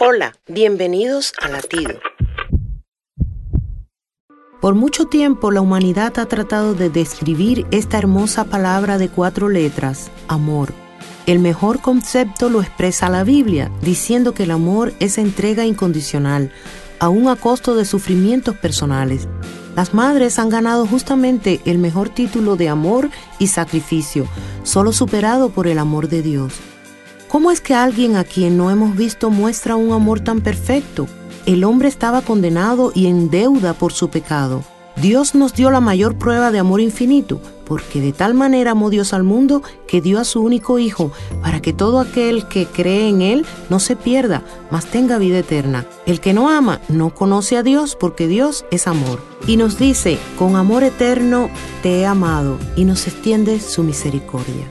Hola, bienvenidos a Latido. Por mucho tiempo la humanidad ha tratado de describir esta hermosa palabra de cuatro letras, amor. El mejor concepto lo expresa la Biblia, diciendo que el amor es entrega incondicional, aun a costo de sufrimientos personales. Las madres han ganado justamente el mejor título de amor y sacrificio, solo superado por el amor de Dios. ¿Cómo es que alguien a quien no hemos visto muestra un amor tan perfecto? El hombre estaba condenado y en deuda por su pecado. Dios nos dio la mayor prueba de amor infinito, porque de tal manera amó Dios al mundo que dio a su único Hijo, para que todo aquel que cree en Él no se pierda, mas tenga vida eterna. El que no ama no conoce a Dios, porque Dios es amor. Y nos dice, con amor eterno te he amado, y nos extiende su misericordia.